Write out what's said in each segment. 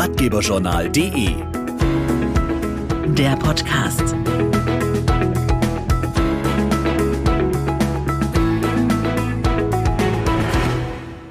Ratgeberjournal.de Der Podcast.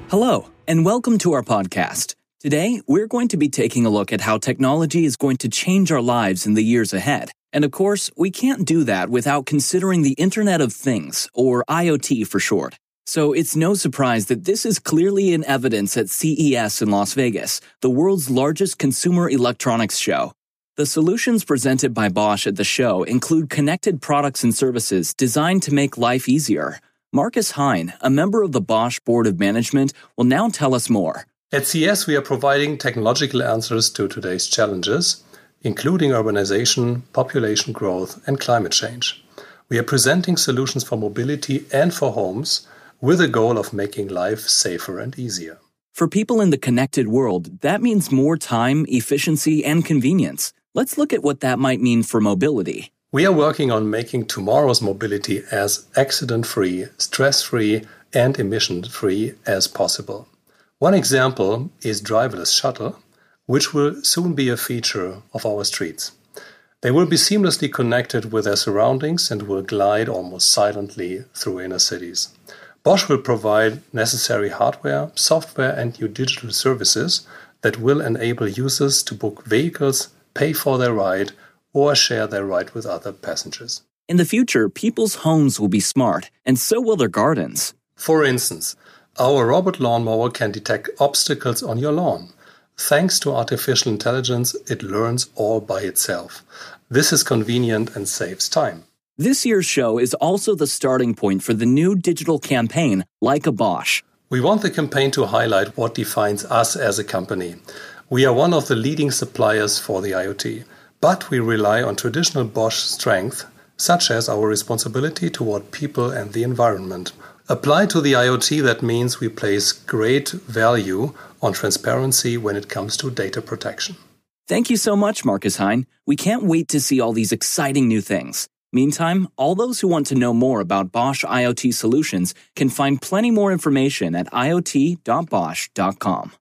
Hello, and welcome to our podcast. Today, we're going to be taking a look at how technology is going to change our lives in the years ahead. And of course, we can't do that without considering the Internet of Things, or IoT for short. So it's no surprise that this is clearly in evidence at CES in Las Vegas, the world's largest consumer electronics show. The solutions presented by Bosch at the show include connected products and services designed to make life easier. Markus Heyn, a member of the Bosch Board of Management, will now tell us more. At CES, we are providing technological answers to today's challenges, including urbanization, population growth, and climate change. We are presenting solutions for mobility and for homes with the goal of making life safer and easier. For people in the connected world, that means more time, efficiency, and convenience. Let's look at what that might mean for mobility. We are working on making tomorrow's mobility as accident free, stress free, and emission free as possible. One example is driverless shuttle, which will soon be a feature of our streets. They will be seamlessly connected with their surroundings and will glide almost silently through inner cities. Bosch will provide necessary hardware, software, and new digital services that will enable users to book vehicles, pay for their ride, or share their ride with other passengers. In the future, people's homes will be smart, and so will their gardens. For instance, our robot lawnmower can detect obstacles on your lawn. Thanks to artificial intelligence, it learns all by itself. This is convenient and saves time. This year's show is also the starting point for the new digital campaign, Like a Bosch. We want the campaign to highlight what defines us as a company. We are one of the leading suppliers for the IoT, but we rely on traditional Bosch strength, such as our responsibility toward people and the environment. Applied to the IoT, that means we place great value on transparency when it comes to data protection. Thank you so much, Markus Heyn. We can't wait to see all these exciting new things. Meantime, all those who want to know more about Bosch IoT solutions can find plenty more information at iot.bosch.com.